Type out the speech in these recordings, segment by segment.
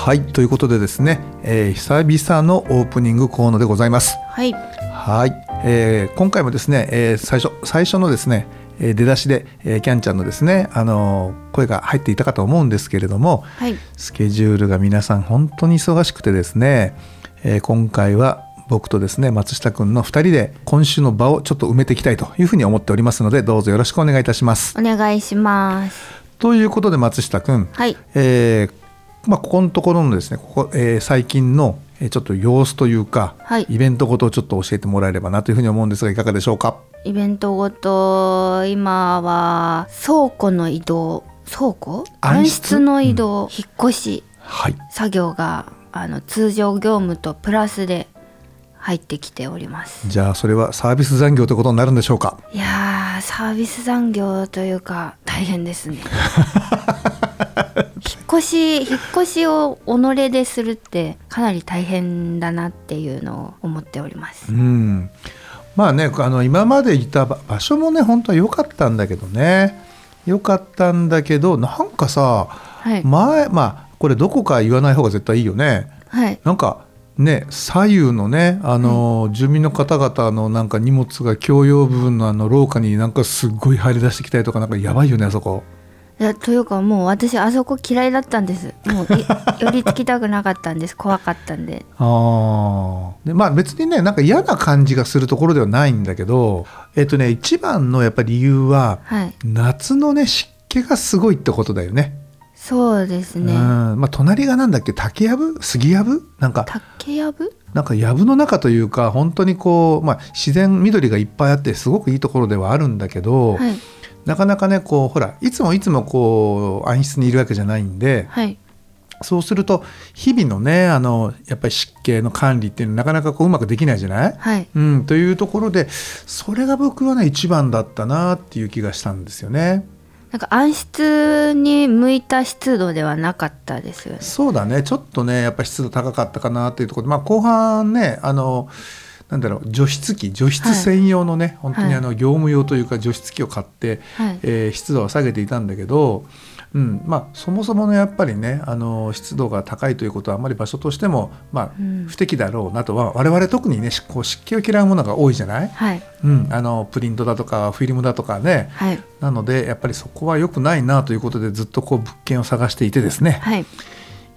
はいということでですね、えー久々のオープニング河野でございますはい。はい、えー今回もですね、えー最初最初のですねえー出だしで、えーキャンちゃんのですね、あのー声が入っていたかと思うんですけれどもはい。スケジュールが皆さん本当に忙しくてですね、えー今回は僕とですね松下くんの2人で今週の場をちょっと埋めていきたいというふうに思っておりますのでどうぞよろしくお願いいたします。お願いします。ということで松下くん、はい。えーまあ、ここのところのですねここ、えー最近のえーちょっと様子というか、はい。イベントごとをちょっと教えてもらえればなというふうに思うんですがいかがでしょうか？イベントごと、今は倉庫の移動、倉庫？暗室？の移動、引っ越し。はい。作業があの通常業務とプラスで入ってきております。じゃあそれはサービス残業ということになるんでしょうか？いやー、サービス残業というか大変ですね。引っ越し引っ越しを己でするってかなり大変だなっていうのを思っておりますう。んまあねあの今までいた場場所もね本当は良かったんだけどね良かったんだけどなんかさはい。前まあこれどこか言わない方が絶対いいよねはい。なんかね左右のねあの、住民の方々のなんか荷物が共用部分のあの廊下になんかすっごい入り出してきたりとかなんかやばいよねあそこ。いやというかもう私あそこ嫌いだったんです。もうい 寄りつきたくなかったんです。怖かったんで。あー。でまあ別にねなんか嫌な感じがするところではないんだけどえっとね一番のやっぱり理由ははい。夏のね湿気がすごいってことだよね。そうですね。うん。まあ隣がなんだっけ？竹やぶ？杉やぶ？なんか竹やぶ？なんか藪の中というか本当にこう、まあ、自然緑がいっぱいあってすごくいいところではあるんだけど、はいなかなかねこうほらいつもいつもこう暗室にいるわけじゃないんではい。そうすると日々のねあのやっぱり湿気の管理っていうのなかなかこううまくできないじゃない、はい。うん、というところでそれが僕はね一番だったなっていう気がしたんですよね。なんか暗室に向いた湿度ではなかったですよね。そうだね。ちょっとねやっぱ湿度高かったかなっていうところで、まあ、後半ねあのなんだろう除湿機除湿専用のね、本当にあの業務用というか除湿機を買って、はい。えー湿度は下げていたんだけど、うんまあ、そもそものやっぱりねあの湿度が高いということはあまり場所としても、まあうん。不適だろうなとは我々特にねしこう湿気を嫌うものが多いじゃない、はい。うん、あのプリントだとかフィルムだとかね。はい。なのでやっぱりそこは良くないなということでずっとこう物件を探していてですね。はい。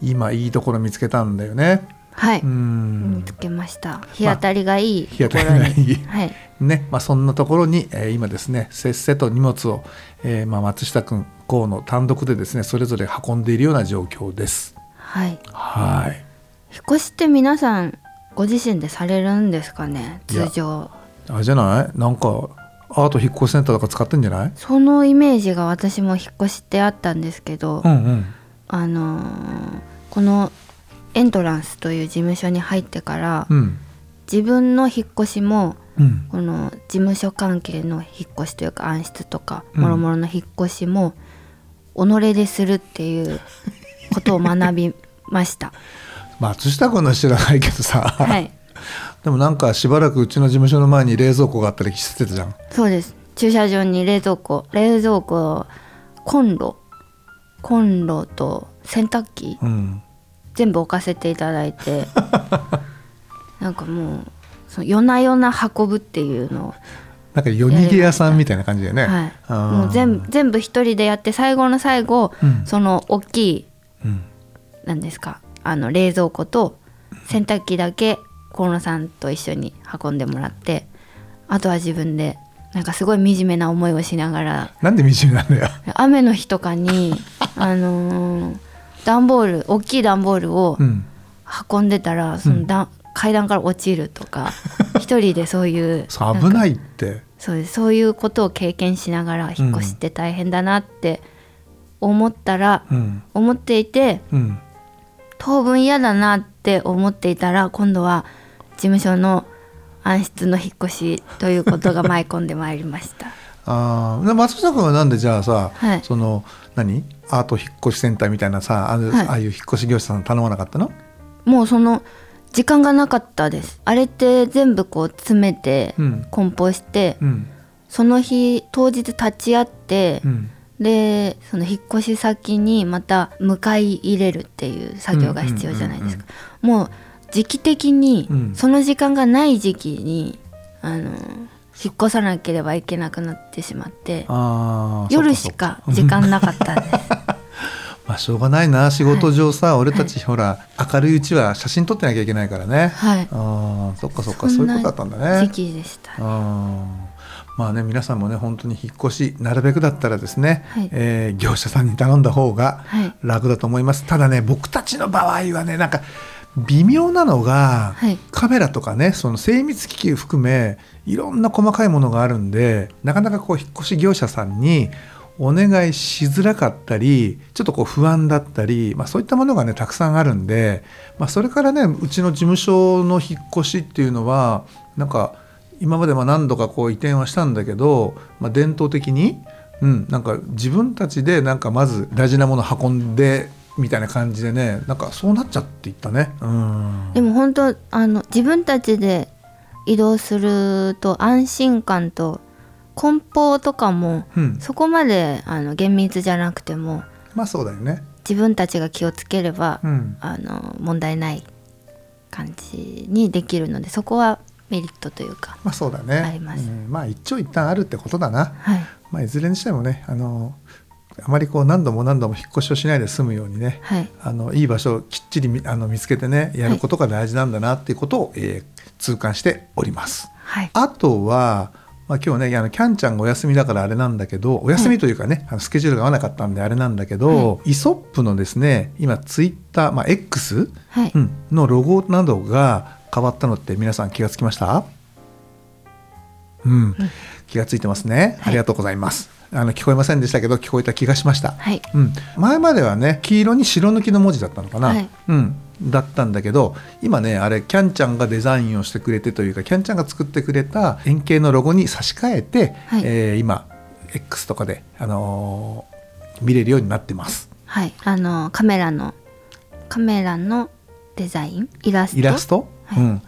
今いいところ見つけたんだよね。はい、うん。見つけました。日当たりがいい日当ところに、たりがいい。はい。ねまあ、そんなところに、えー今ですねせっせと荷物を、えーまあ、松下君河野単独でですねそれぞれ運んでいるような状況です。はい。はい。引っ越しって皆さんご自身でされるんですかね通常。あれじゃない？なんかアート引っ越しセンターとか使ってんじゃない？そのイメージが私も引っ越しってあったんですけど、うんうん。あのーこのエントランスという事務所に入ってから、うん。自分の引っ越しもうん。この事務所関係の引っ越しというか暗室とかうん。もろもろの引っ越しも己でするっていうことを学びました。松下君の知らないけどさ、はい、でもなんかしばらくうちの事務所の前に冷蔵庫があったりしてたじゃん。そうです。駐車場に冷蔵庫、冷蔵庫、コンロ、コンロと洗濯機。うん全部置かせていただいて。なんかもうその夜な夜な運ぶっていうのを、なんか夜逃げ屋さんみたいな感じだよね。はい、もう全部全部一人でやって最後の最後、うん。その大きいうん。なんですかあの冷蔵庫と洗濯機だけ河野さんと一緒に運んでもらってあとは自分でなんかすごい惨めな思いをしながらなんで惨めなんだよ。雨の日とかにあのー段ボール大きい段ボールをうん。運んでたら、その段階段から落ちるとか 一人でそういう危ないって。そうです。そういうことを経験しながら引っ越しって大変だなって思ったら、うん。思っていてうん。当分嫌だなって思っていたら今度は事務所の暗室の引っ越しということが舞い込んでまいりました。ああ松下君はなんでじゃあさ、はい。その何？アート引っ越しセンターみたいなさあの、はい。ああいう引っ越し業者さん頼まなかったの？もうその時間がなかったです。あれって全部こう詰めてうん。梱包して、うん。その日当日立ち会ってう、ん。でその引っ越し先にまた迎え入れるっていう作業が必要じゃないですか、もう時期的にうん。その時間がない時期にあの引っ越さなければいけなくなってしまって夜しかか時間なかったんです。まあしょうがないな。仕事上さ、俺たちほら明るいうちは写真撮ってなきゃいけないからね、はい。ああそっかそっか。そういうことだったんだね。時期でした。あー。まあね皆さんもね本当に引っ越しなるべくだったらですね、はい。えー業者さんに頼んだ方がはい。楽だと思います、ただね僕たちの場合はねなんか微妙なのが、はい。カメラとかねその精密機器含めいろんな細かいものがあるんでなかなかこう引っ越し業者さんにお願いしづらかったりちょっとこう不安だったり、まあ、そういったものがねたくさんあるんで、まあ、それからねうちの事務所の引っ越しっていうのはなんか今までまあ何度かこう移転はしたんだけど、まあ、伝統的に、うん、なんか自分たちでなんかまず大事なもの運んでみたいな感じでねなんかそうなっちゃっていったね。うんでも本当あの自分たちで移動すると安心感と梱包とかもうん、そこまであの厳密じゃなくてもまあそうだよね。自分たちが気をつければ、うん、あの問題ない感じにできるのでそこはメリットというか、まあそうだね。ありますうんまあ一長一短あるってことだな。はいまあいずれにしてもね、あのあまりこう何度も何度も引っ越しをしないで済むようにね、はい。あのいい場所をきっちりみあの見つけてねやることが大事なんだなっていうことを、えー痛感しております。はい。あとは、まあ、今日ねあのキャンちゃんがお休みだからあれなんだけどお休みというかね、あのスケジュールが合わなかったんであれなんだけど、イソップのですね今ツイッター、まあ、X、はい、うん、のロゴなどが変わったのって皆さん気がつきました？うん、気がついてますね、はい。ありがとうございますあの聞こえませんでしたけど聞こえた気がしました、はい。うん、前まではね黄色に白抜きの文字だったのかな、はい。うん、だったんだけど今ねあれキャンちゃんがデザインをしてくれてというかキャンちゃんが作ってくれた円形のロゴに差し替えて、はい。えー今 X とかで、あのー見れるようになってます。はい、あのカメラのカメラのデザイン？イラスト？イラスト、はい。うん、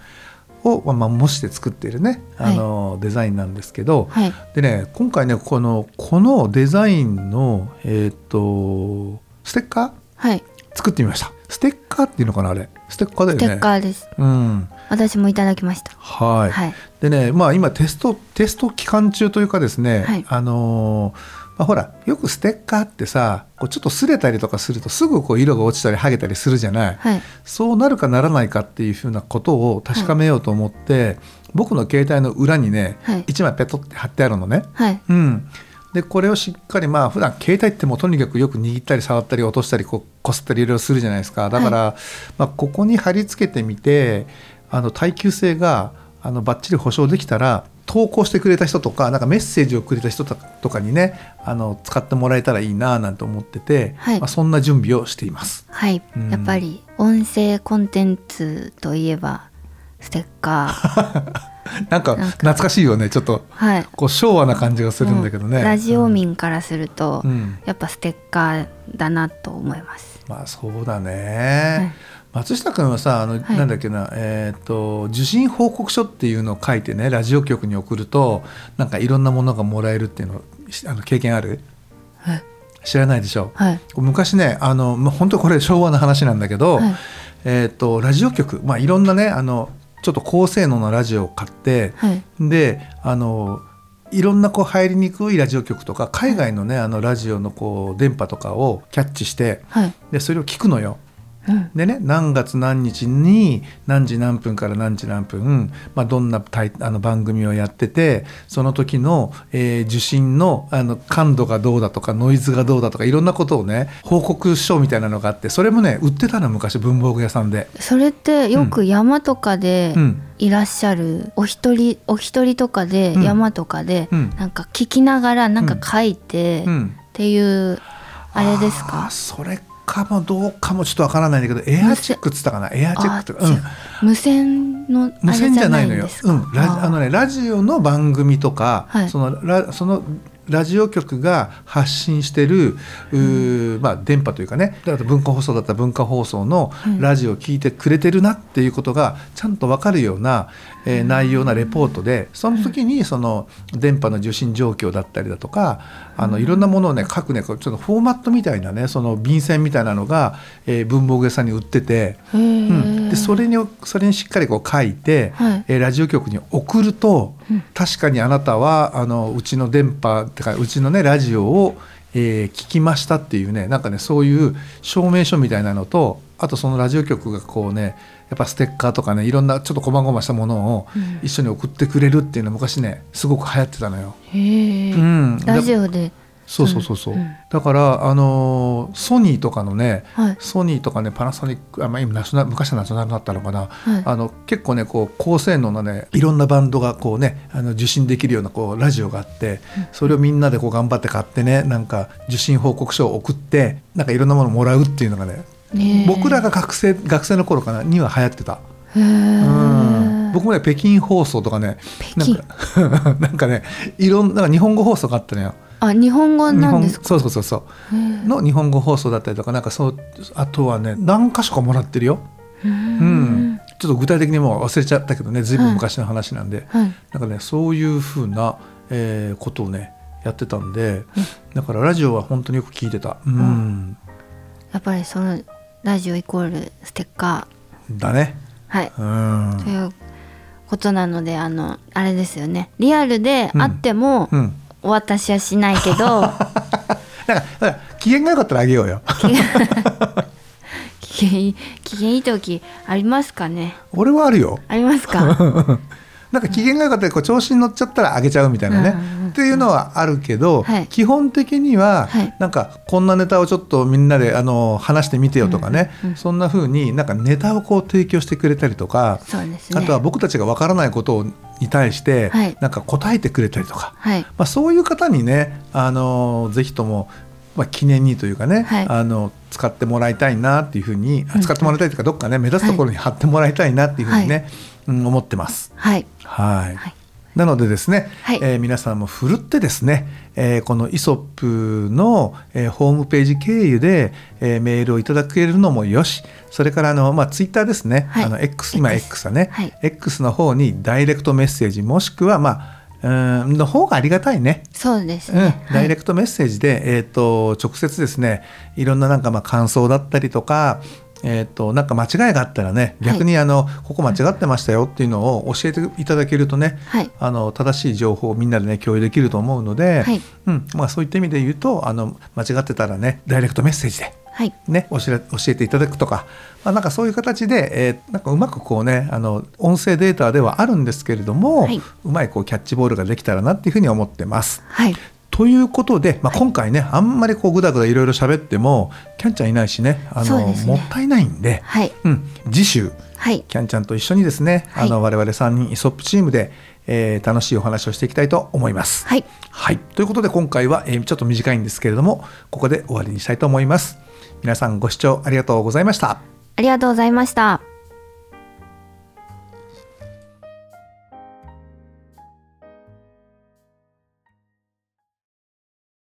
を、まあ、模して作っているね、あのデザインなんですけど、はい。でね今回ねこのこのデザインのえっ、とステッカー？はい。作ってみました。ステッカーっていうのかなあれ？ステッカーだよね。ステッカーです。うん。私もいただきました。はい、はい。でねまあ今テストテスト期間中というかですね、はい。あのーまあ、ほらよくステッカーってさこうちょっと擦れたりとかするとすぐこう色が落ちたり剥げたりするじゃない、はい。そうなるかならないかっていうふうなことを確かめようと思って、僕の携帯の裏にね、はい。1枚ペトって貼ってあるのね。はい。うん、でこれをしっかりまあ普段携帯ってもうとにかくよく握ったり触ったり落としたりこうこすったりいろいろするじゃないですか。だから、まあ、ここに貼り付けてみてあの耐久性があのバッチリ保証できたら投稿してくれた人とかなんかメッセージをくれた人ととかにねあの使ってもらえたらいいななんて思ってて、はい。まあ、そんな準備をしています。はい、うん。やっぱり音声コンテンツといえばステッカー。なんか懐かしいよね。ちょっとはい。こう昭和な感じがするんだけどね。ラジオ民からすると、うん。やっぱステッカーだなと思いますまあそうだね、松下君はさあの、はい。なんだっけなえっ、と受信報告書っていうのを書いてねラジオ局に送るとなんかいろんなものがもらえるっていうのしあの経験ある？はい知らないでしょ？はい。昔ねあのまあ本当これ昭和の話なんだけど、はい。えっ、とラジオ局まあいろんなねあのちょっと高性能なラジオを買って、はい。であのいろんなこう入りにくいラジオ局とか海外のねあのラジオのこう電波とかをキャッチしてはいでそれを聞くのよ。うん。でね何月何日に何時何分から何時何分、まあ、どんなあの番組をやっててその時の、えー受信のあの感度がどうだとかノイズがどうだとかいろんなことをね報告書みたいなのがあってそれもね売ってたの昔文房具屋さんで。それってよく山とかでうん。いらっしゃるお一人お一人とかでうん。山とかでうん。なんか聞きながらなんか書いてっうん。ていうあれですか？それかもどうかもちょっとわからないんだけどエアチェックっつったかな？エアチェックとか、うん。無線のあ無れじゃないのよ。うん、ラあのねラジオの番組とか、はい。そのラそのラジオ局が発信してる、うーまあ、電波というかね。だから文化放送だったら文化放送のうんラジオを聞いてくれてるなっていうことがちゃんと分かるような、えー内容なレポートでその時にその電波の受信状況だったりだとかあのいろんなものをね書くねちょっとフォーマットみたいなねその便箋みたいなのが、えー文房具屋さんに売ってて。へうん、ーでそれにそれにしっかりこう書いて、はい。えーラジオ局に送ると、うん確かにあなたはあのうちの電波ってかうちのねラジオを、えー聞きましたっていうねなんかねそういう証明書みたいなのとあとそのラジオ局がこうねやっぱステッカーとかねいろんなちょっとこまごましたものをうん。一緒に送ってくれるっていうの昔ねすごく流行ってたのよ。うん、ラジオでそうそうそうそう、うん。うんだからあのーソニーとかのねはい。ソニーとかねパナソニックあ、まあ、今ナショナル昔はナショナルだったのかな、はい。あの結構ねこう高性能なねいろんなバンドがこうねあの受信できるようなこうラジオがあってそれをみんなでこう頑張って買ってねなんか受信報告書を送ってなんかいろんなものをもらうっていうのがね僕らが学生学生の頃かなには流行ってた。僕もね北京放送とかねなんか なんかねいろんな日本語放送があったのよ。あ日本語なんですか？そうそうそうそう。の日本語放送だったりとかなんかそうあとはね何箇所かもらってるよ。ううん。ん、ちょっと具体的にもう忘れちゃったけどねずいぶん昔の話なんで、はい。なんかねそういうふうな、えーことをねやってたんで、だからラジオは本当によく聞いてた。うん、やっぱりそのラジオイコールステッカだね。ーはい。うん。ということなのであのあれですよね。リアルであってもうん。お渡しはしないけど、だからだから機嫌が良かったらあげようよ。機嫌機嫌いい時ありますかね？俺はあるよ。ありますか？なんか機嫌が良かったらこう調子に乗っちゃったらあげちゃうみたいなね、っていうのはあるけど、はい。基本的には、はい。なんかこんなネタをちょっとみんなであの話してみてよとかね、そんな風になんかネタをこう提供してくれたりとか、あとは僕たちがわからないことに対して、はい。なんか答えてくれたりとか、はい。まあ、そういう方にねあのぜひとも、まあ、記念にというかね、はい。あの使ってもらいたいなっていうふうに、あうん。使ってもらいたいというかどっかね目立つところに貼ってもらいたいなっていうふうにね、うん思ってます。はい。はい。はい。なのでですね、はい。えー皆さんもふるってですね、えーこのイソップの、えーホームページ経由で、えーメールをいただけるのもよしそれからあの、まあ、ツイッターですね、はい。あの X 今 X だね、はい。X の方にダイレクトメッセージもしくはまあうーんの方がありがたいね。そうですうん。ね、ダイレクトメッセージで、えー、と直接ですねいろんななんかまあ感想だったりとか、えー、となんか間違いがあったらね逆にあの、ここ間違ってましたよっていうのを教えていただけるとね、はい。あの正しい情報をみんなでね共有できると思うので、はい。うん。まあ、そういった意味で言うとあの間違ってたらねダイレクトメッセージで。はい。ね、教え教えていただくとか、まあ、なんかそういう形で、えーなんかうまくこうねあの音声データではあるんですけれども、はい。うまいこうキャッチボールができたらなっていうふうに思ってます。はいということで、まあ、今回ね、あんまりこうぐだぐだいろいろ喋ってもキャンちゃんいないしね。あのね。もったいないんで、はい。うん、次週はい。キャンちゃんと一緒にですね、はい。あの我々3人イソップチームで、えー楽しいお話をしていきたいと思います。はい。はい、ということで今回は、えーちょっと短いんですけれどもここで終わりにしたいと思います。皆さんご視聴ありがとうございました。ありがとうございました